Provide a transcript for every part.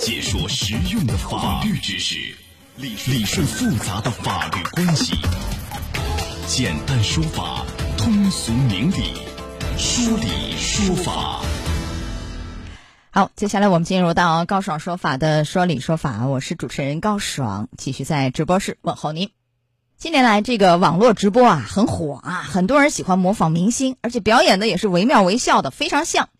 解说实用的法律知识，理理顺复杂的法律关系，简单说法，通俗明理，说理说法。好，接下来我们进入到高爽说法的说理说法，我是主持人高爽，继续在直播室问候您。近年来，这个网络直播啊很火啊，很多人喜欢模仿明星，而且表演的也是惟妙惟肖的，非常像。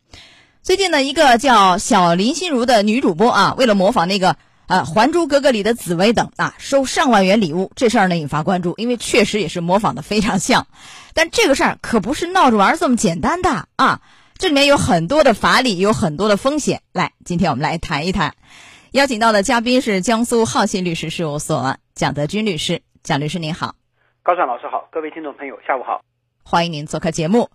最近呢，一个叫小林心如的女主播啊，为了模仿那个呃《还珠格格》里的紫薇等啊，收上万元礼物，这事儿呢引发关注，因为确实也是模仿的非常像。但这个事儿可不是闹着玩这么简单的啊。这里面有很多的法理，有很多的风险。来，今天我们来谈一谈。邀请到的嘉宾是江苏浩信律师事务所蒋德军律师。蒋律师您好，高爽老师好，各位听众朋友下午好，欢迎您做客节目。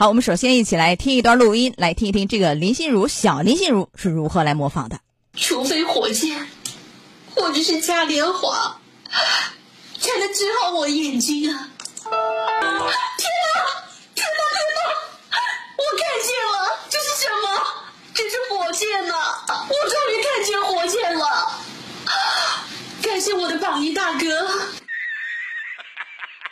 好，我们首先一起来听一段录音，来听一听这个林心如小林心如是如何来模仿的。除非火箭，或者是嘉年华，才能治好我眼睛啊！天哪！天哪！天哪！我看见了，这是什么？这是火箭呐！我终于看见火箭了！感谢我的榜一大哥。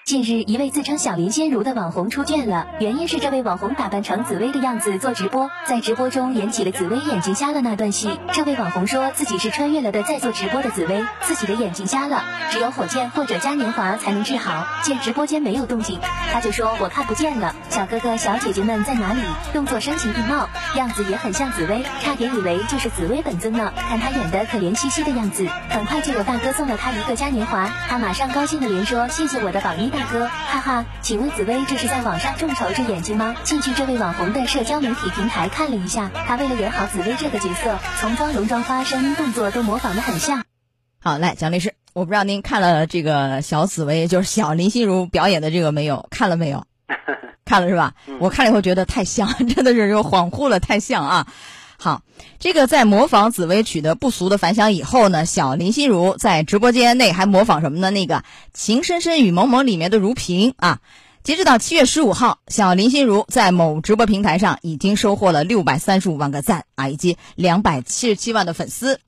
近日，一位自称小林仙如的网红出卷了，原因是这位网红打扮成紫薇的样子做直播，在直播中演起了紫薇眼睛瞎了那段戏。这位网红说自己是穿越了的在做直播的紫薇，自己的眼睛瞎了，只有火箭或者嘉年华才能治好。见直播间没有动静，他就说我看不见了，小哥哥小姐姐们在哪里？动作声情并茂，样子也很像紫薇，差点以为就是紫薇本尊呢。看他演的可怜兮兮的样子，很快就有大哥送了他一个嘉年华，他马上高兴的连说谢谢我的榜一。大哥，哈哈，请问紫薇这是在网上众筹治眼睛吗？进去这位网红的社交媒体平台看了一下，他为了演好紫薇这个角色，从妆容、妆发、声音、动作都模仿的很像。好，来，蒋律师，我不知道您看了这个小紫薇，就是小林心如表演的这个没有？看了没有？看了是吧？我看了以后觉得太像，真的是又恍惚了，太像啊。好，这个在模仿紫薇取得不俗的反响以后呢，小林心如在直播间内还模仿什么呢？那个《情深深雨蒙蒙》里面的如萍啊。截止到七月十五号，小林心如在某直播平台上已经收获了六百三十五万个赞啊，以及两百七十七万的粉丝。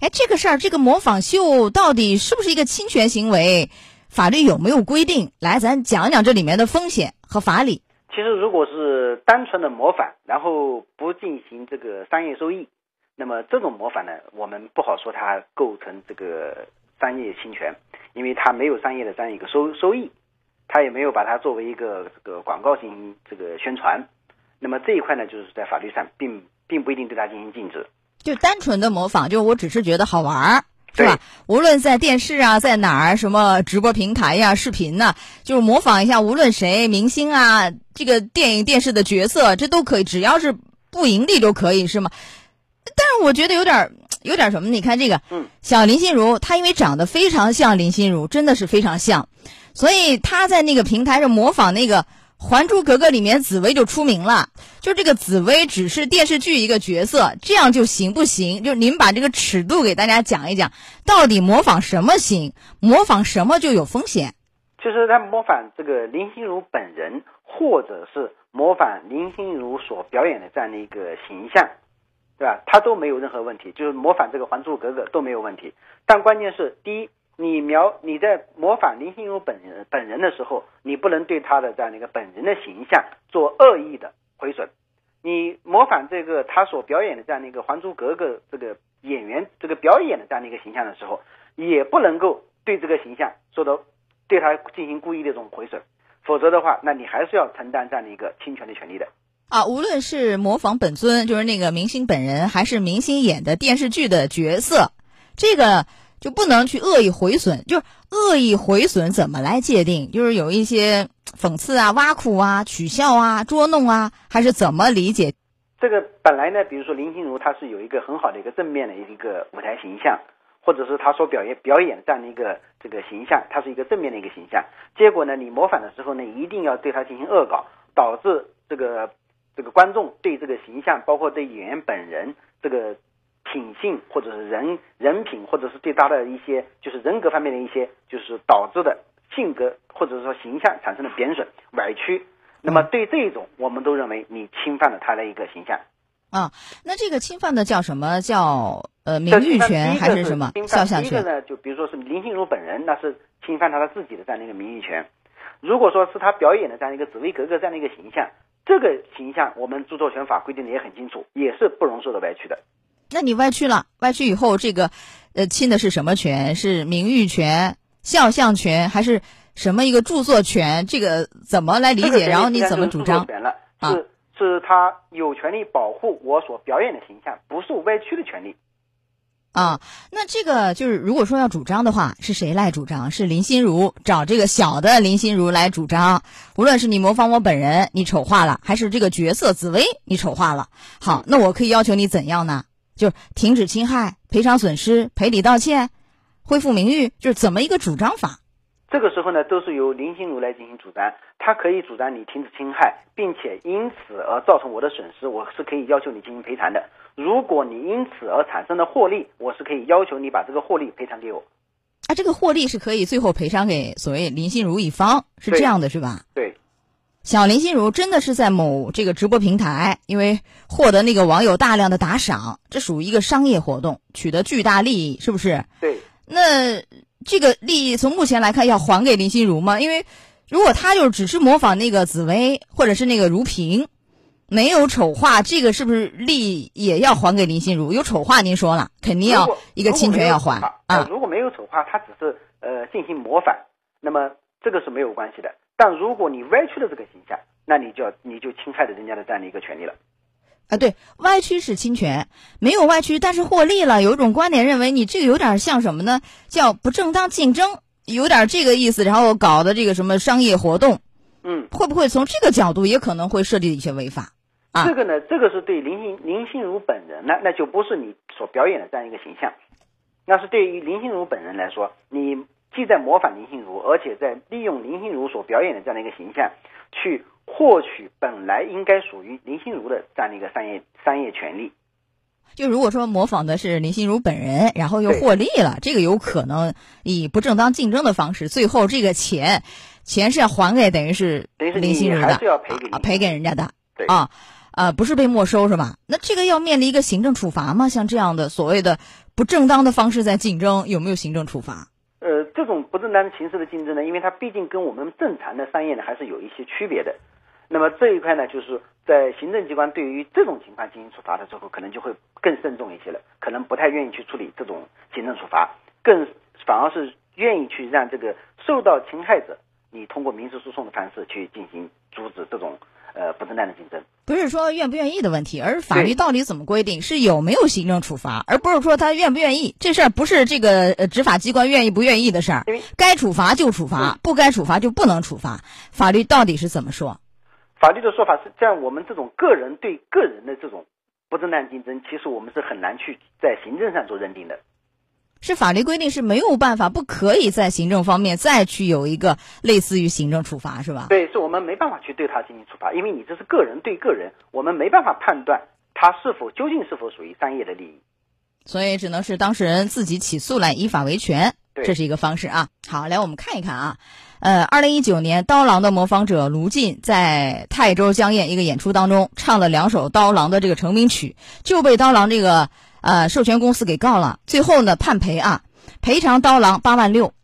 哎，这个事儿，这个模仿秀到底是不是一个侵权行为？法律有没有规定？来，咱讲讲这里面的风险和法理。其实，如果是单纯的模仿，然后不进行这个商业收益，那么这种模仿呢，我们不好说它构成这个商业侵权，因为它没有商业的这样一个收收益，它也没有把它作为一个这个广告进行这个宣传，那么这一块呢，就是在法律上并并不一定对它进行禁止。就单纯的模仿，就我只是觉得好玩儿。是吧？无论在电视啊，在哪儿，什么直播平台呀、视频呢，就是模仿一下，无论谁明星啊，这个电影、电视的角色，这都可以，只要是不盈利就可以，是吗？但是我觉得有点有点什么？你看这个，嗯，小林心如，她因为长得非常像林心如，真的是非常像，所以她在那个平台上模仿那个。《还珠格格》里面紫薇就出名了，就这个紫薇只是电视剧一个角色，这样就行不行？就您把这个尺度给大家讲一讲，到底模仿什么行，模仿什么就有风险？其实他模仿这个林心如本人，或者是模仿林心如所表演的这样的一个形象，对吧？他都没有任何问题，就是模仿这个《还珠格格》都没有问题。但关键是，第一。你描你在模仿林心如本人本人的时候，你不能对她的这样的一个本人的形象做恶意的毁损。你模仿这个他所表演的这样的一个《还珠格格》这个演员这个表演的这样的一个形象的时候，也不能够对这个形象做到对他进行故意的这种毁损，否则的话，那你还是要承担这样的一个侵权的权利的。啊，无论是模仿本尊，就是那个明星本人，还是明星演的电视剧的角色，这个。就不能去恶意毁损，就是恶意毁损怎么来界定？就是有一些讽刺啊、挖苦啊、取笑啊、捉弄啊，还是怎么理解？这个本来呢，比如说林心如，她是有一个很好的一个正面的一个舞台形象，或者是她所表演表演这样的一个这个形象，她是一个正面的一个形象。结果呢，你模仿的时候呢，一定要对她进行恶搞，导致这个这个观众对这个形象，包括对演员本人这个。品性或者是人人品，或者是对他的一些就是人格方面的一些，就是导致的性格或者是说形象产生的贬损、歪曲。那么对这一种，我们都认为你侵犯了他的一个形象。啊，那这个侵犯的叫什么叫呃，名誉权还是什么肖像权？第一个呢，就比如说是林心如本人，那是侵犯他的自己的这样的一个名誉权。如果说是他表演的这样一个紫薇格格这样的一个形象，这个形象我们著作权法规定的也很清楚，也是不容受到歪曲的。那你歪曲了，歪曲以后，这个呃侵的是什么权？是名誉权、肖像权，还是什么一个著作权？这个怎么来理解？然后你怎么主张是著作？权了？啊是是他有权利保护我所表演的形象不受歪曲的权利。啊，那这个就是如果说要主张的话，是谁来主张？是林心如找这个小的林心如来主张。无论是你模仿我本人，你丑化了，还是这个角色紫薇你丑化了，好，那我可以要求你怎样呢？就是停止侵害、赔偿损失、赔礼道歉、恢复名誉，就是怎么一个主张法？这个时候呢，都是由林心如来进行主张，他可以主张你停止侵害，并且因此而造成我的损失，我是可以要求你进行赔偿的。如果你因此而产生的获利，我是可以要求你把这个获利赔偿给我。啊，这个获利是可以最后赔偿给所谓林心如一方，是这样的，是吧？对，小林心如真的是在某这个直播平台，因为获得那个网友大量的打赏，这属于一个商业活动，取得巨大利益，是不是？对，那这个利益从目前来看要还给林心如吗？因为如果他就是只是模仿那个紫薇或者是那个如萍，没有丑化，这个是不是利益也要还给林心如？有丑化您说了，肯定要一个侵权要还啊。如果没有丑化，他只是呃进行模仿，那么这个是没有关系的。但如果你歪曲了这个形象，那你就要你就侵害了人家的这样的一个权利了。啊，对，歪曲是侵权，没有歪曲，但是获利了。有一种观点认为，你这个有点像什么呢？叫不正当竞争，有点这个意思。然后搞的这个什么商业活动，嗯，会不会从这个角度也可能会涉及一些违法？啊这个呢，这个是对林心林心如本人呢，那就不是你所表演的这样一个形象，那是对于林心如本人来说，你既在模仿林心如，而且在利用林心如所表演的这样的一个形象，去获取本来应该属于林心如的这样的一个商业商业权利。就如果说模仿的是林心如本人，然后又获利了，这个有可能以不正当竞争的方式，最后这个钱钱是要还给等于是等于是林心如的，还是要赔给啊，赔给人家的对啊。啊，不是被没收是吧？那这个要面临一个行政处罚吗？像这样的所谓的不正当的方式在竞争，有没有行政处罚？这种不正当形式的竞争呢，因为它毕竟跟我们正常的商业呢还是有一些区别的。那么这一块呢，就是在行政机关对于这种情况进行处罚的时候，可能就会更慎重一些了，可能不太愿意去处理这种行政处罚，更反而是愿意去让这个受到侵害者，你通过民事诉讼的方式去进行阻止这种呃不正当的竞争。不是说愿不愿意的问题，而是法律到底怎么规定，是有没有行政处罚，而不是说他愿不愿意。这事儿不是这个呃执法机关愿意不愿意的事儿因为，该处罚就处罚，不该处罚就不能处罚。法律到底是怎么说？法律的说法是，在我们这种个人对个人的这种不正当竞争，其实我们是很难去在行政上做认定的。是法律规定是没有办法，不可以在行政方面再去有一个类似于行政处罚，是吧？对，是我们没办法去对他进行处罚，因为你这是个人对个人，我们没办法判断他是否究竟是否属于商业的利益。所以只能是当事人自己起诉来依法维权，这是一个方式啊。好，来我们看一看啊，呃，二零一九年刀郎的模仿者卢进在泰州江堰一个演出当中唱了两首刀郎的这个成名曲，就被刀郎这个呃授权公司给告了，最后呢判赔啊，赔偿刀郎八万六。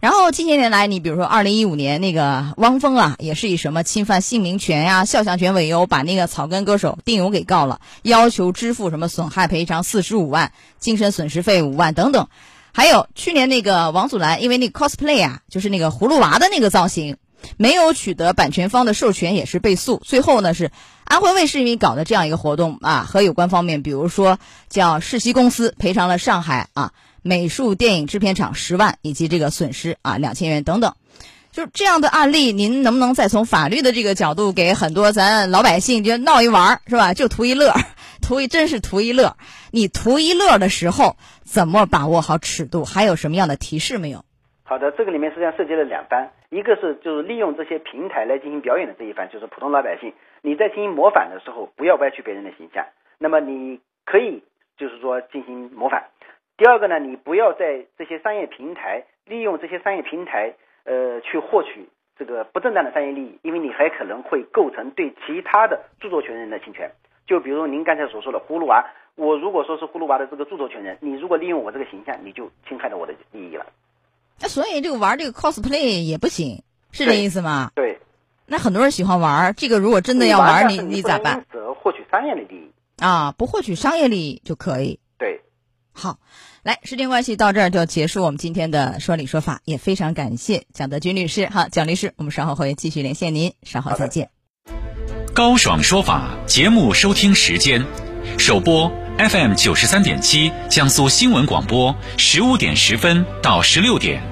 然后近些年来，你比如说二零一五年那个汪峰啊，也是以什么侵犯姓名权呀、肖像权为由，把那个草根歌手丁勇给告了，要求支付什么损害赔偿四十五万、精神损失费五万等等。还有去年那个王祖蓝，因为那 cosplay 啊，就是那个葫芦娃的那个造型，没有取得版权方的授权，也是被诉。最后呢是安徽卫视因为搞的这样一个活动啊，和有关方面，比如说叫世袭公司赔偿了上海啊。美术电影制片厂十万，以及这个损失啊两千元等等，就是这样的案例，您能不能再从法律的这个角度，给很多咱老百姓就闹一玩儿是吧？就图一乐，图一真是图一乐。你图一乐的时候，怎么把握好尺度？还有什么样的提示没有？好的，这个里面实际上涉及了两方，一个是就是利用这些平台来进行表演的这一方，就是普通老百姓。你在进行模仿的时候，不要歪曲别人的形象。那么你可以就是说进行模仿。第二个呢，你不要在这些商业平台利用这些商业平台，呃，去获取这个不正当的商业利益，因为你还可能会构成对其他的著作权人的侵权。就比如您刚才所说的葫芦娃，我如果说是葫芦娃的这个著作权人，你如果利用我这个形象，你就侵害了我的利益了。那所以这个玩这个 cosplay 也不行，是这意思吗？对，那很多人喜欢玩这个，如果真的要玩，你你咋办？不能获取商业的利益啊，不获取商业利益就可以。对，好，来，时间关系到这儿就结束我们今天的说理说法，也非常感谢蒋德军律师。好，蒋律师，我们稍后会继续连线您，稍后再见。高爽说法节目收听时间，首播 FM 九十三点七，江苏新闻广播十五点十分到十六点。